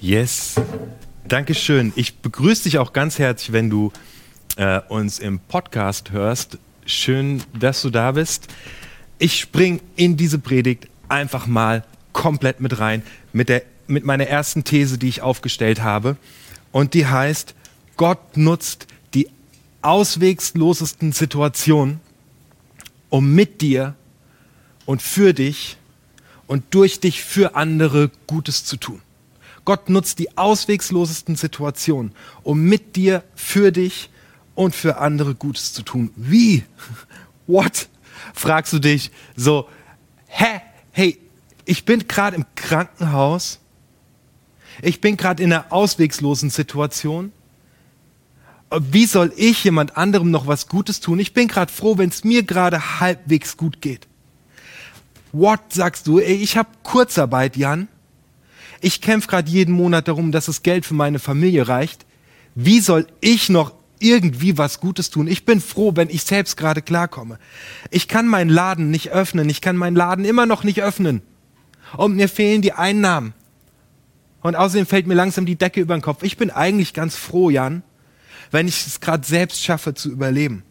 Yes. Dankeschön. Ich begrüße dich auch ganz herzlich, wenn du äh, uns im Podcast hörst. Schön, dass du da bist. Ich spring in diese Predigt einfach mal komplett mit rein mit, der, mit meiner ersten These, die ich aufgestellt habe. Und die heißt, Gott nutzt die auswegslosesten Situationen, um mit dir und für dich und durch dich für andere Gutes zu tun. Gott nutzt die auswegslosesten Situationen, um mit dir, für dich und für andere Gutes zu tun. Wie? What? Fragst du dich so, hä? Hey, ich bin gerade im Krankenhaus. Ich bin gerade in einer auswegslosen Situation. Wie soll ich jemand anderem noch was Gutes tun? Ich bin gerade froh, wenn es mir gerade halbwegs gut geht. What sagst du? Ey, ich habe Kurzarbeit, Jan. Ich kämpfe gerade jeden Monat darum, dass das Geld für meine Familie reicht. Wie soll ich noch irgendwie was Gutes tun? Ich bin froh, wenn ich selbst gerade klarkomme. Ich kann meinen Laden nicht öffnen. Ich kann meinen Laden immer noch nicht öffnen. Und mir fehlen die Einnahmen. Und außerdem fällt mir langsam die Decke über den Kopf. Ich bin eigentlich ganz froh, Jan, wenn ich es gerade selbst schaffe zu überleben.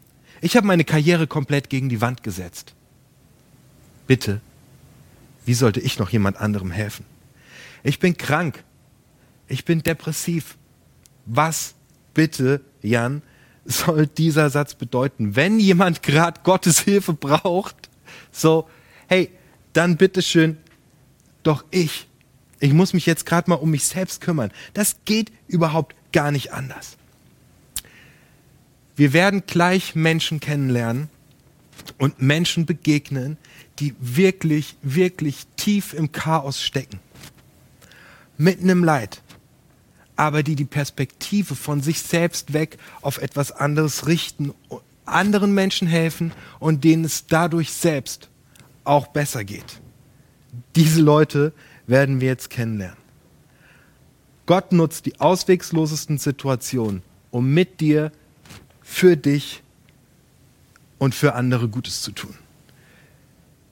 Ich habe meine Karriere komplett gegen die Wand gesetzt. Bitte, wie sollte ich noch jemand anderem helfen? Ich bin krank. Ich bin depressiv. Was bitte, Jan, soll dieser Satz bedeuten? Wenn jemand gerade Gottes Hilfe braucht, so, hey, dann bitteschön, doch ich. Ich muss mich jetzt gerade mal um mich selbst kümmern. Das geht überhaupt gar nicht anders. Wir werden gleich Menschen kennenlernen und Menschen begegnen, die wirklich, wirklich tief im Chaos stecken. Mitten im Leid. Aber die die Perspektive von sich selbst weg auf etwas anderes richten, anderen Menschen helfen und denen es dadurch selbst auch besser geht. Diese Leute werden wir jetzt kennenlernen. Gott nutzt die auswegslosesten Situationen, um mit dir, für dich und für andere Gutes zu tun.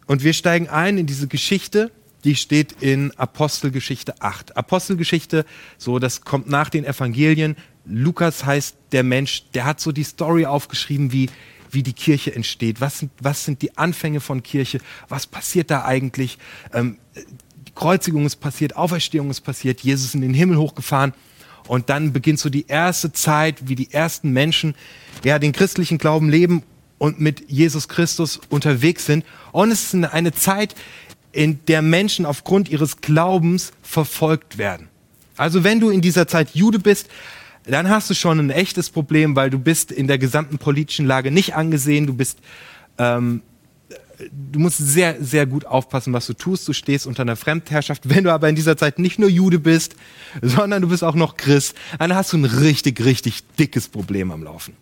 Und wir steigen ein in diese Geschichte, die steht in Apostelgeschichte 8. Apostelgeschichte, so das kommt nach den Evangelien. Lukas heißt der Mensch, der hat so die Story aufgeschrieben, wie wie die Kirche entsteht. Was sind, was sind die Anfänge von Kirche? Was passiert da eigentlich? Ähm, Kreuzigung ist passiert, Auferstehung ist passiert, Jesus ist in den Himmel hochgefahren. Und dann beginnt so die erste Zeit, wie die ersten Menschen ja, den christlichen Glauben leben und mit Jesus Christus unterwegs sind. Und es ist eine Zeit, in der Menschen aufgrund ihres Glaubens verfolgt werden. Also wenn du in dieser Zeit Jude bist, dann hast du schon ein echtes Problem, weil du bist in der gesamten politischen Lage nicht angesehen. Du bist, ähm, du musst sehr, sehr gut aufpassen, was du tust. Du stehst unter einer Fremdherrschaft. Wenn du aber in dieser Zeit nicht nur Jude bist, sondern du bist auch noch Christ, dann hast du ein richtig, richtig dickes Problem am Laufen.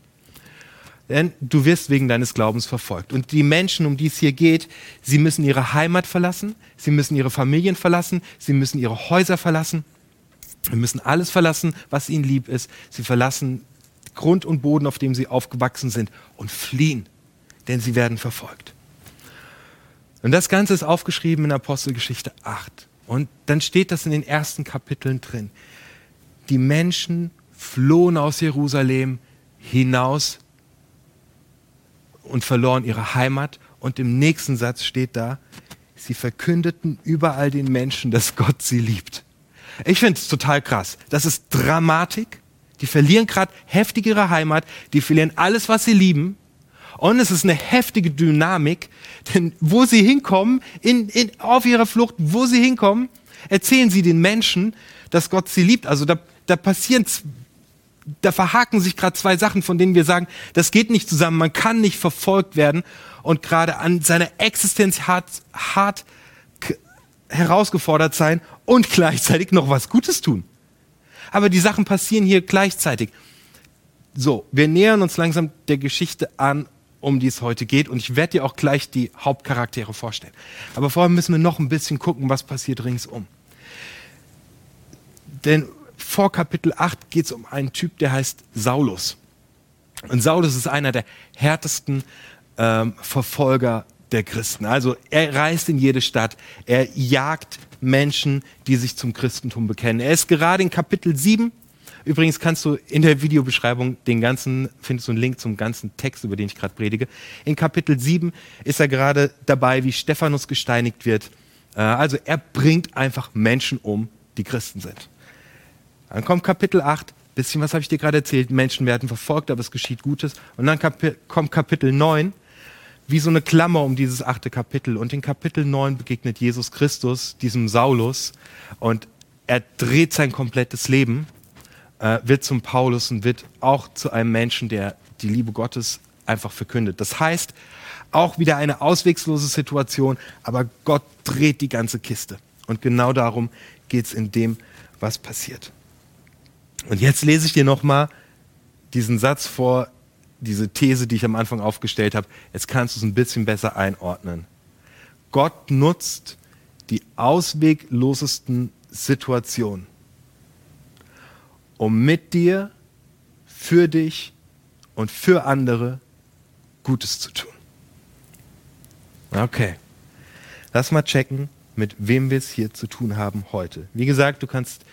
Denn du wirst wegen deines Glaubens verfolgt. Und die Menschen, um die es hier geht, sie müssen ihre Heimat verlassen, sie müssen ihre Familien verlassen, sie müssen ihre Häuser verlassen wir müssen alles verlassen, was ihnen lieb ist. Sie verlassen Grund und Boden, auf dem sie aufgewachsen sind und fliehen, denn sie werden verfolgt. Und das Ganze ist aufgeschrieben in Apostelgeschichte 8. Und dann steht das in den ersten Kapiteln drin. Die Menschen flohen aus Jerusalem hinaus und verloren ihre Heimat. Und im nächsten Satz steht da, sie verkündeten überall den Menschen, dass Gott sie liebt. Ich finde es total krass. Das ist Dramatik. Die verlieren gerade heftig ihre Heimat, die verlieren alles, was sie lieben. Und es ist eine heftige Dynamik, denn wo sie hinkommen, in, in, auf ihrer Flucht, wo sie hinkommen, erzählen sie den Menschen, dass Gott sie liebt. Also da, da passieren, da verhaken sich gerade zwei Sachen, von denen wir sagen, das geht nicht zusammen, man kann nicht verfolgt werden und gerade an seiner Existenz hart, hart herausgefordert sein und gleichzeitig noch was Gutes tun. Aber die Sachen passieren hier gleichzeitig. So, wir nähern uns langsam der Geschichte an, um die es heute geht. Und ich werde dir auch gleich die Hauptcharaktere vorstellen. Aber vorher müssen wir noch ein bisschen gucken, was passiert ringsum. Denn vor Kapitel 8 geht es um einen Typ, der heißt Saulus. Und Saulus ist einer der härtesten ähm, Verfolger der Christen. Also er reist in jede Stadt, er jagt Menschen, die sich zum Christentum bekennen. Er ist gerade in Kapitel 7. Übrigens kannst du in der Videobeschreibung den ganzen, findest du einen Link zum ganzen Text, über den ich gerade predige. In Kapitel 7 ist er gerade dabei, wie Stephanus gesteinigt wird. Äh, also er bringt einfach Menschen um, die Christen sind. Dann kommt Kapitel 8, bisschen was habe ich dir gerade erzählt, Menschen werden verfolgt, aber es geschieht Gutes. Und dann Kapi kommt Kapitel 9, wie so eine Klammer um dieses achte Kapitel. Und in Kapitel 9 begegnet Jesus Christus diesem Saulus und er dreht sein komplettes Leben, äh, wird zum Paulus und wird auch zu einem Menschen, der die Liebe Gottes einfach verkündet. Das heißt, auch wieder eine auswegslose Situation, aber Gott dreht die ganze Kiste. Und genau darum geht es in dem, was passiert. Und jetzt lese ich dir nochmal diesen Satz vor, diese These, die ich am Anfang aufgestellt habe. Jetzt kannst du es ein bisschen besser einordnen. Gott nutzt die ausweglosesten Situationen, um mit dir, für dich und für andere Gutes zu tun. Okay. Lass mal checken, mit wem wir es hier zu tun haben heute. Wie gesagt, du kannst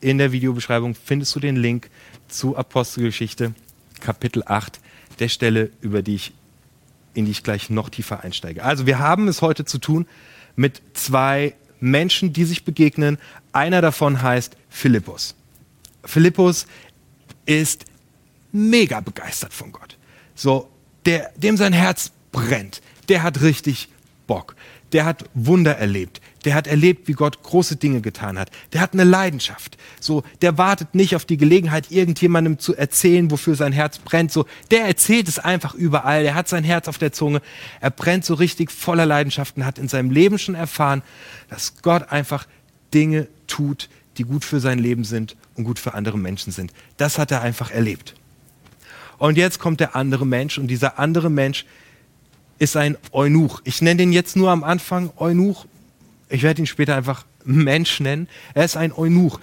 in der Videobeschreibung findest du den Link zu Apostelgeschichte Kapitel 8, der Stelle, über die ich, in die ich gleich noch tiefer einsteige. Also wir haben es heute zu tun mit zwei Menschen, die sich begegnen. Einer davon heißt Philippus. Philippus ist mega begeistert von Gott. So, der, dem sein Herz brennt. Der hat richtig Bock der hat Wunder erlebt. Der hat erlebt, wie Gott große Dinge getan hat. Der hat eine Leidenschaft. So, der wartet nicht auf die Gelegenheit, irgendjemandem zu erzählen, wofür sein Herz brennt. So, der erzählt es einfach überall. Der hat sein Herz auf der Zunge. Er brennt so richtig voller Leidenschaften, hat in seinem Leben schon erfahren, dass Gott einfach Dinge tut, die gut für sein Leben sind und gut für andere Menschen sind. Das hat er einfach erlebt. Und jetzt kommt der andere Mensch und dieser andere Mensch ist ein Eunuch. Ich nenne den jetzt nur am Anfang Eunuch. Ich werde ihn später einfach Mensch nennen. Er ist ein Eunuch.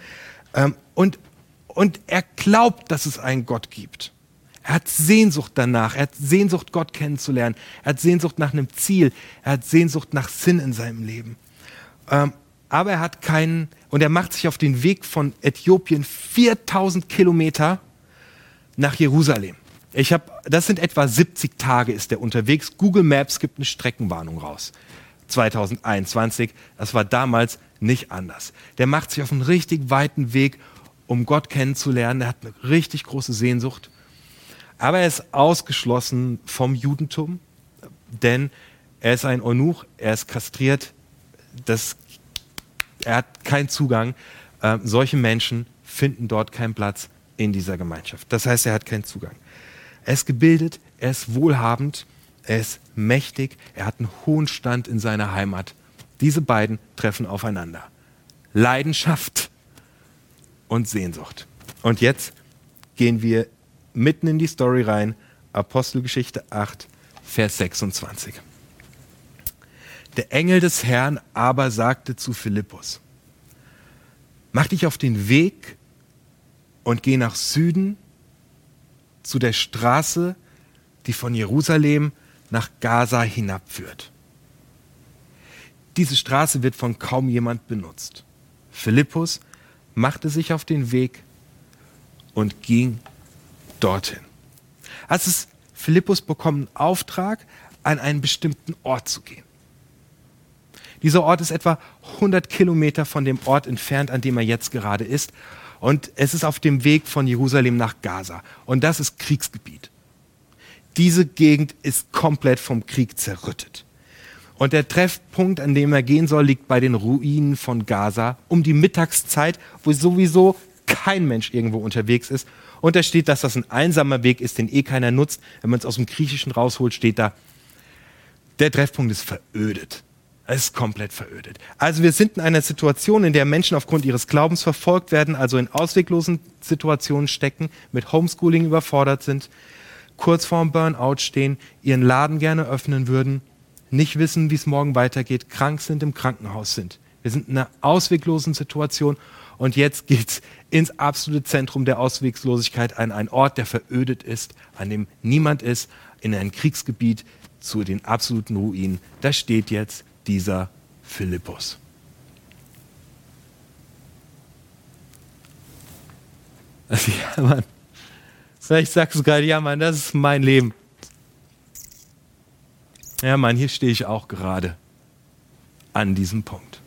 Ähm, und, und er glaubt, dass es einen Gott gibt. Er hat Sehnsucht danach. Er hat Sehnsucht, Gott kennenzulernen. Er hat Sehnsucht nach einem Ziel. Er hat Sehnsucht nach Sinn in seinem Leben. Ähm, aber er hat keinen, und er macht sich auf den Weg von Äthiopien 4000 Kilometer nach Jerusalem. Ich habe, das sind etwa 70 Tage ist der unterwegs. Google Maps gibt eine Streckenwarnung raus. 2021, das war damals nicht anders. Der macht sich auf einen richtig weiten Weg, um Gott kennenzulernen. Er hat eine richtig große Sehnsucht. Aber er ist ausgeschlossen vom Judentum, denn er ist ein Eunuch, er ist kastriert, das, er hat keinen Zugang. Äh, solche Menschen finden dort keinen Platz in dieser Gemeinschaft. Das heißt, er hat keinen Zugang. Er ist gebildet, er ist wohlhabend, er ist mächtig, er hat einen hohen Stand in seiner Heimat. Diese beiden treffen aufeinander. Leidenschaft und Sehnsucht. Und jetzt gehen wir mitten in die Story rein. Apostelgeschichte 8, Vers 26. Der Engel des Herrn aber sagte zu Philippus, mach dich auf den Weg und geh nach Süden zu der Straße, die von Jerusalem nach Gaza hinabführt. Diese Straße wird von kaum jemand benutzt. Philippus machte sich auf den Weg und ging dorthin. Als es Philippus bekommt einen Auftrag, an einen bestimmten Ort zu gehen. Dieser Ort ist etwa 100 Kilometer von dem Ort entfernt, an dem er jetzt gerade ist. Und es ist auf dem Weg von Jerusalem nach Gaza. Und das ist Kriegsgebiet. Diese Gegend ist komplett vom Krieg zerrüttet. Und der Treffpunkt, an dem er gehen soll, liegt bei den Ruinen von Gaza um die Mittagszeit, wo sowieso kein Mensch irgendwo unterwegs ist. Und da steht, dass das ein einsamer Weg ist, den eh keiner nutzt. Wenn man es aus dem Griechischen rausholt, steht da, der Treffpunkt ist verödet. Es ist komplett verödet. Also wir sind in einer Situation, in der Menschen aufgrund ihres Glaubens verfolgt werden, also in ausweglosen Situationen stecken, mit Homeschooling überfordert sind, kurz vorm Burnout stehen, ihren Laden gerne öffnen würden, nicht wissen, wie es morgen weitergeht, krank sind, im Krankenhaus sind. Wir sind in einer ausweglosen Situation und jetzt geht's ins absolute Zentrum der Ausweglosigkeit, an einen Ort, der verödet ist, an dem niemand ist, in ein Kriegsgebiet zu den absoluten Ruinen. Da steht jetzt dieser Philippus. Also, ja, Mann. Sagst du gerade, ja, Mann, das ist mein Leben. Ja, Mann, hier stehe ich auch gerade an diesem Punkt.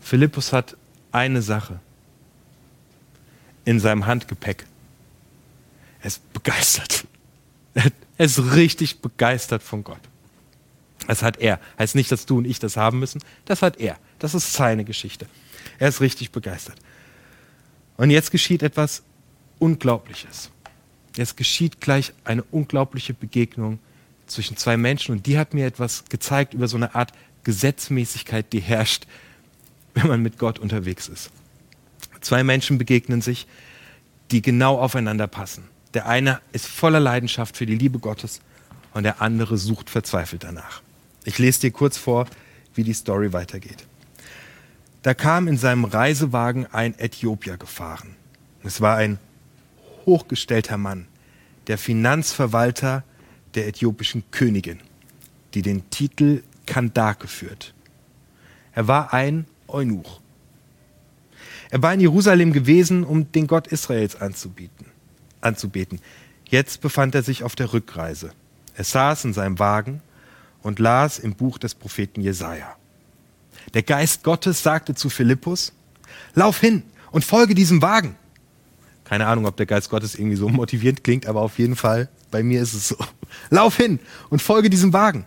Philippus hat eine Sache in seinem Handgepäck. Er ist begeistert. Er ist richtig begeistert von Gott. Das hat er. Heißt nicht, dass du und ich das haben müssen. Das hat er. Das ist seine Geschichte. Er ist richtig begeistert. Und jetzt geschieht etwas Unglaubliches. Jetzt geschieht gleich eine unglaubliche Begegnung zwischen zwei Menschen und die hat mir etwas gezeigt über so eine Art Gesetzmäßigkeit, die herrscht, wenn man mit Gott unterwegs ist. Zwei Menschen begegnen sich, die genau aufeinander passen. Der eine ist voller Leidenschaft für die Liebe Gottes und der andere sucht verzweifelt danach. Ich lese dir kurz vor, wie die Story weitergeht. Da kam in seinem Reisewagen ein Äthiopier gefahren. Es war ein hochgestellter Mann, der Finanzverwalter der äthiopischen Königin, die den Titel Kandake führt. Er war ein Eunuch. Er war in Jerusalem gewesen, um den Gott Israels anzubieten anzubeten. Jetzt befand er sich auf der Rückreise. Er saß in seinem Wagen und las im Buch des Propheten Jesaja. Der Geist Gottes sagte zu Philippus: Lauf hin und folge diesem Wagen. Keine Ahnung, ob der Geist Gottes irgendwie so motivierend klingt, aber auf jeden Fall, bei mir ist es so. Lauf hin und folge diesem Wagen.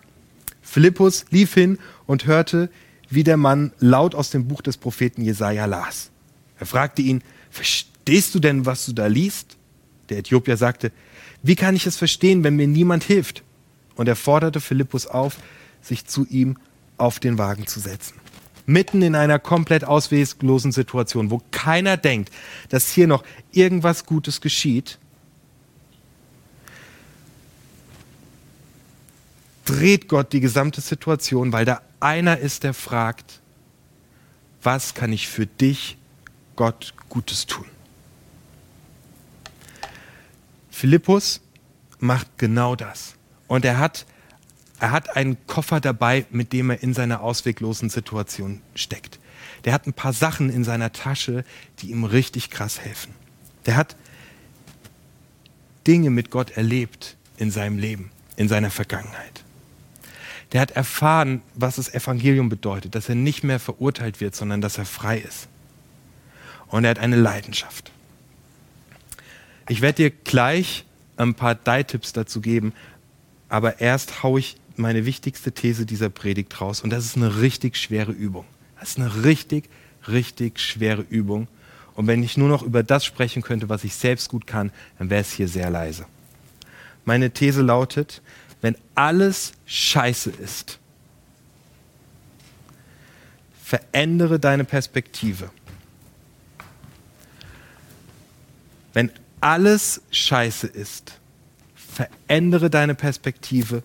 Philippus lief hin und hörte, wie der Mann laut aus dem Buch des Propheten Jesaja las. Er fragte ihn: Verstehst du denn, was du da liest? Der Äthiopier sagte, wie kann ich es verstehen, wenn mir niemand hilft? Und er forderte Philippus auf, sich zu ihm auf den Wagen zu setzen. Mitten in einer komplett ausweglosen Situation, wo keiner denkt, dass hier noch irgendwas Gutes geschieht, dreht Gott die gesamte Situation, weil da einer ist, der fragt, was kann ich für dich, Gott, Gutes tun? Philippus macht genau das. Und er hat, er hat einen Koffer dabei, mit dem er in seiner ausweglosen Situation steckt. Der hat ein paar Sachen in seiner Tasche, die ihm richtig krass helfen. Der hat Dinge mit Gott erlebt in seinem Leben, in seiner Vergangenheit. Der hat erfahren, was das Evangelium bedeutet, dass er nicht mehr verurteilt wird, sondern dass er frei ist. Und er hat eine Leidenschaft. Ich werde dir gleich ein paar Die-Tipps dazu geben, aber erst haue ich meine wichtigste These dieser Predigt raus und das ist eine richtig schwere Übung. Das ist eine richtig, richtig schwere Übung. Und wenn ich nur noch über das sprechen könnte, was ich selbst gut kann, dann wäre es hier sehr leise. Meine These lautet, wenn alles scheiße ist, verändere deine Perspektive. Wenn alles scheiße ist, verändere deine Perspektive.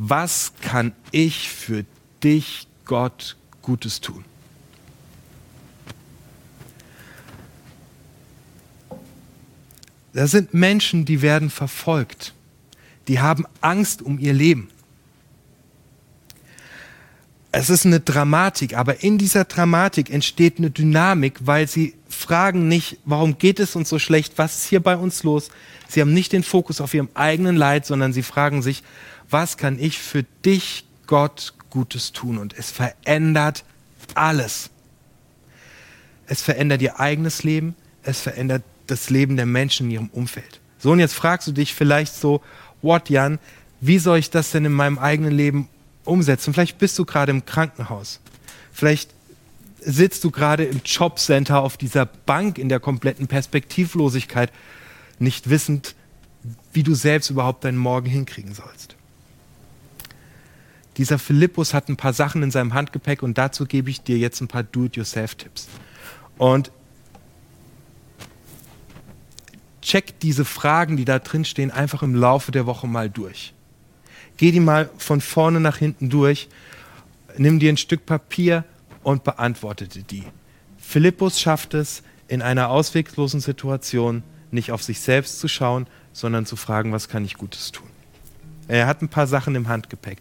Was kann ich für dich, Gott, Gutes tun? Da sind Menschen, die werden verfolgt. Die haben Angst um ihr Leben. Es ist eine Dramatik, aber in dieser Dramatik entsteht eine Dynamik, weil sie fragen nicht, warum geht es uns so schlecht, was ist hier bei uns los. Sie haben nicht den Fokus auf ihrem eigenen Leid, sondern sie fragen sich, was kann ich für dich, Gott, Gutes tun? Und es verändert alles. Es verändert ihr eigenes Leben, es verändert das Leben der Menschen in ihrem Umfeld. So, und jetzt fragst du dich vielleicht so, what, Jan, wie soll ich das denn in meinem eigenen Leben umsetzen. Vielleicht bist du gerade im Krankenhaus. Vielleicht sitzt du gerade im Jobcenter auf dieser Bank in der kompletten Perspektivlosigkeit, nicht wissend, wie du selbst überhaupt deinen Morgen hinkriegen sollst. Dieser Philippus hat ein paar Sachen in seinem Handgepäck und dazu gebe ich dir jetzt ein paar Do-it-yourself-Tipps. Und check diese Fragen, die da drin stehen, einfach im Laufe der Woche mal durch. Geh die mal von vorne nach hinten durch, nimm dir ein Stück Papier und beantwortete die. Philippus schafft es, in einer ausweglosen Situation nicht auf sich selbst zu schauen, sondern zu fragen, was kann ich Gutes tun. Er hat ein paar Sachen im Handgepäck.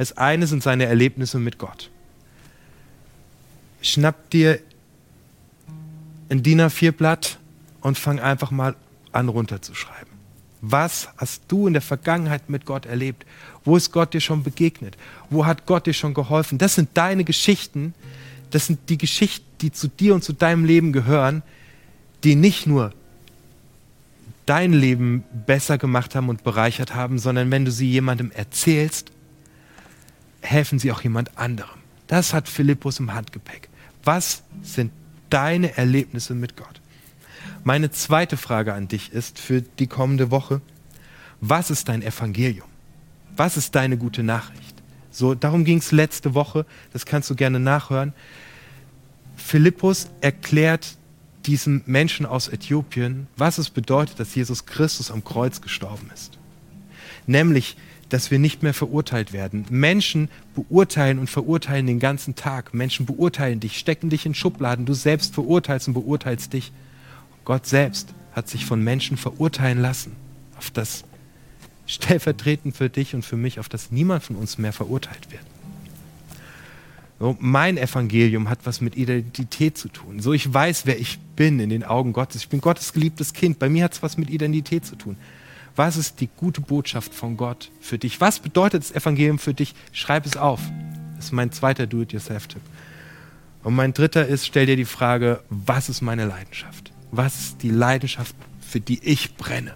Das eine sind seine Erlebnisse mit Gott. Schnapp dir ein DIN A4-Blatt und fang einfach mal an runterzuschreiben. Was hast du in der Vergangenheit mit Gott erlebt? Wo ist Gott dir schon begegnet? Wo hat Gott dir schon geholfen? Das sind deine Geschichten. Das sind die Geschichten, die zu dir und zu deinem Leben gehören, die nicht nur dein Leben besser gemacht haben und bereichert haben, sondern wenn du sie jemandem erzählst, helfen sie auch jemand anderem. Das hat Philippus im Handgepäck. Was sind deine Erlebnisse mit Gott? Meine zweite Frage an dich ist für die kommende Woche, was ist dein Evangelium? Was ist deine gute Nachricht? So, darum ging es letzte Woche, das kannst du gerne nachhören. Philippus erklärt diesem Menschen aus Äthiopien, was es bedeutet, dass Jesus Christus am Kreuz gestorben ist. Nämlich, dass wir nicht mehr verurteilt werden. Menschen beurteilen und verurteilen den ganzen Tag. Menschen beurteilen dich, stecken dich in Schubladen. Du selbst verurteilst und beurteilst dich. Gott selbst hat sich von Menschen verurteilen lassen, auf das stellvertretend für dich und für mich, auf das niemand von uns mehr verurteilt wird. So, mein Evangelium hat was mit Identität zu tun. So, ich weiß, wer ich bin in den Augen Gottes. Ich bin Gottes geliebtes Kind. Bei mir hat es was mit Identität zu tun. Was ist die gute Botschaft von Gott für dich? Was bedeutet das Evangelium für dich? Schreib es auf. Das ist mein zweiter Do-it-yourself-Tipp. Und mein dritter ist, stell dir die Frage, was ist meine Leidenschaft? Was ist die Leidenschaft, für die ich brenne?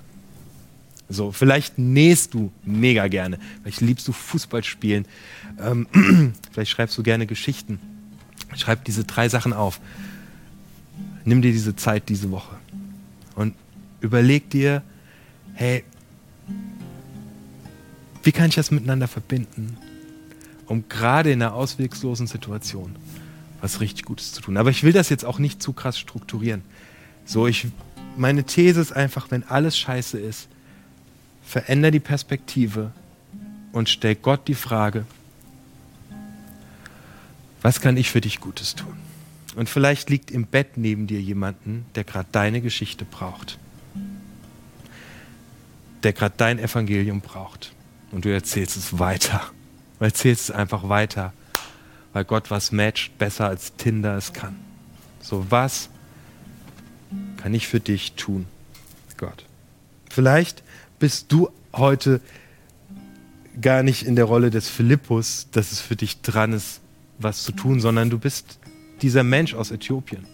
So, vielleicht nähst du mega gerne. Vielleicht liebst du Fußball spielen. Ähm, vielleicht schreibst du gerne Geschichten. Schreib diese drei Sachen auf. Nimm dir diese Zeit diese Woche und überleg dir, hey, wie kann ich das miteinander verbinden, um gerade in einer auswegslosen Situation was richtig Gutes zu tun. Aber ich will das jetzt auch nicht zu krass strukturieren. So, ich, meine These ist einfach, wenn alles scheiße ist, veränder die Perspektive und stell Gott die Frage, was kann ich für dich Gutes tun? Und vielleicht liegt im Bett neben dir jemanden, der gerade deine Geschichte braucht, der gerade dein Evangelium braucht. Und du erzählst es weiter. Du erzählst es einfach weiter, weil Gott was matcht besser als Tinder es kann. So was kann ich für dich tun, Gott? Vielleicht bist du heute gar nicht in der Rolle des Philippus, dass es für dich dran ist, was zu tun, sondern du bist dieser Mensch aus Äthiopien.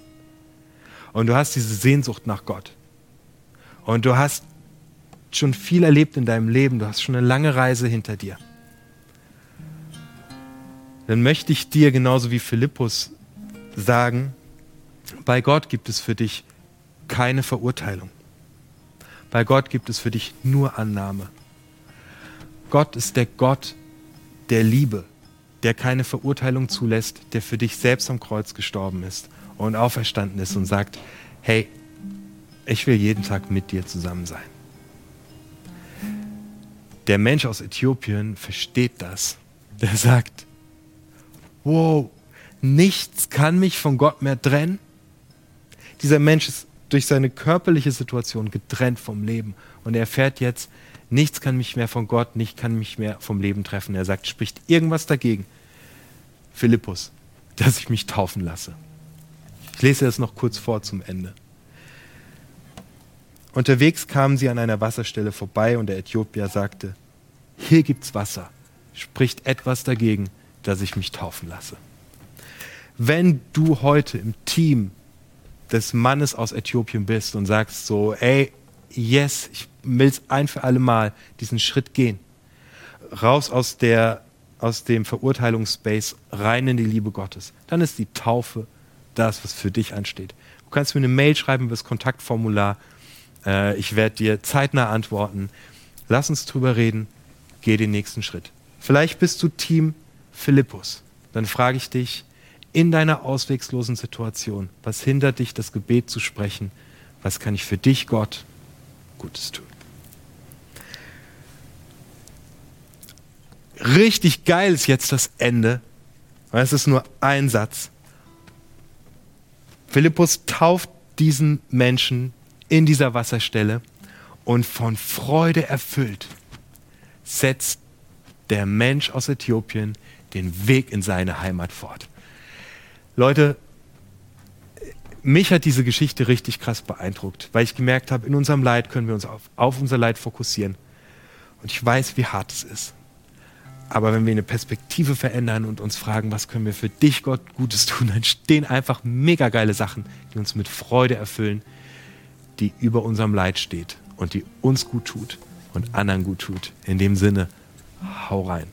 Und du hast diese Sehnsucht nach Gott. Und du hast schon viel erlebt in deinem Leben. Du hast schon eine lange Reise hinter dir. Dann möchte ich dir genauso wie Philippus sagen, bei Gott gibt es für dich keine Verurteilung. Bei Gott gibt es für dich nur Annahme. Gott ist der Gott der Liebe, der keine Verurteilung zulässt, der für dich selbst am Kreuz gestorben ist und auferstanden ist und sagt, hey, ich will jeden Tag mit dir zusammen sein. Der Mensch aus Äthiopien versteht das. Der sagt, wow, nichts kann mich von Gott mehr trennen. Dieser Mensch ist durch seine körperliche Situation getrennt vom Leben. Und er erfährt jetzt, nichts kann mich mehr von Gott, nichts kann mich mehr vom Leben treffen. Er sagt, spricht irgendwas dagegen. Philippus, dass ich mich taufen lasse. Ich lese das noch kurz vor zum Ende. Unterwegs kamen sie an einer Wasserstelle vorbei und der Äthiopier sagte, hier gibt's Wasser. Spricht etwas dagegen, dass ich mich taufen lasse. Wenn du heute im Team des Mannes aus Äthiopien bist und sagst so, ey, yes, ich will es ein für alle Mal diesen Schritt gehen. Raus aus, der, aus dem Verurteilungsspace, rein in die Liebe Gottes. Dann ist die Taufe das, was für dich ansteht. Du kannst mir eine Mail schreiben über das Kontaktformular. Äh, ich werde dir zeitnah antworten. Lass uns drüber reden. Geh den nächsten Schritt. Vielleicht bist du Team Philippus. Dann frage ich dich, in deiner auswegslosen Situation? Was hindert dich, das Gebet zu sprechen? Was kann ich für dich, Gott, Gutes tun? Richtig geil ist jetzt das Ende, es ist nur ein Satz. Philippus tauft diesen Menschen in dieser Wasserstelle und von Freude erfüllt setzt der Mensch aus Äthiopien den Weg in seine Heimat fort. Leute, mich hat diese Geschichte richtig krass beeindruckt, weil ich gemerkt habe, in unserem Leid können wir uns auf, auf unser Leid fokussieren. Und ich weiß, wie hart es ist. Aber wenn wir eine Perspektive verändern und uns fragen, was können wir für dich, Gott, Gutes tun, dann stehen einfach mega geile Sachen, die uns mit Freude erfüllen, die über unserem Leid steht und die uns gut tut und anderen gut tut. In dem Sinne, hau rein.